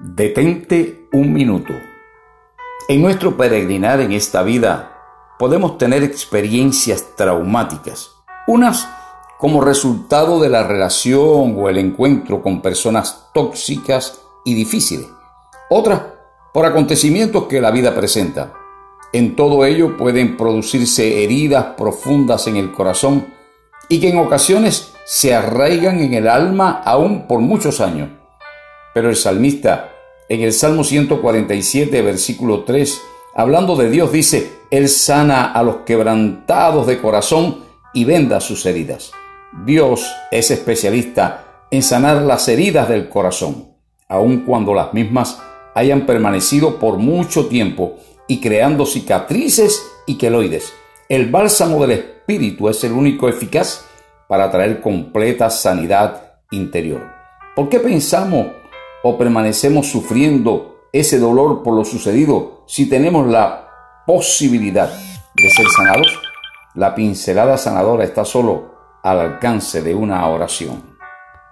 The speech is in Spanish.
Detente un minuto. En nuestro peregrinar en esta vida podemos tener experiencias traumáticas, unas como resultado de la relación o el encuentro con personas tóxicas y difíciles, otras por acontecimientos que la vida presenta. En todo ello pueden producirse heridas profundas en el corazón y que en ocasiones se arraigan en el alma aún por muchos años. Pero el salmista, en el Salmo 147, versículo 3, hablando de Dios, dice, Él sana a los quebrantados de corazón y venda sus heridas. Dios es especialista en sanar las heridas del corazón, aun cuando las mismas hayan permanecido por mucho tiempo y creando cicatrices y queloides. El bálsamo del espíritu es el único eficaz para traer completa sanidad interior. ¿Por qué pensamos o permanecemos sufriendo ese dolor por lo sucedido si tenemos la posibilidad de ser sanados? La pincelada sanadora está solo al alcance de una oración.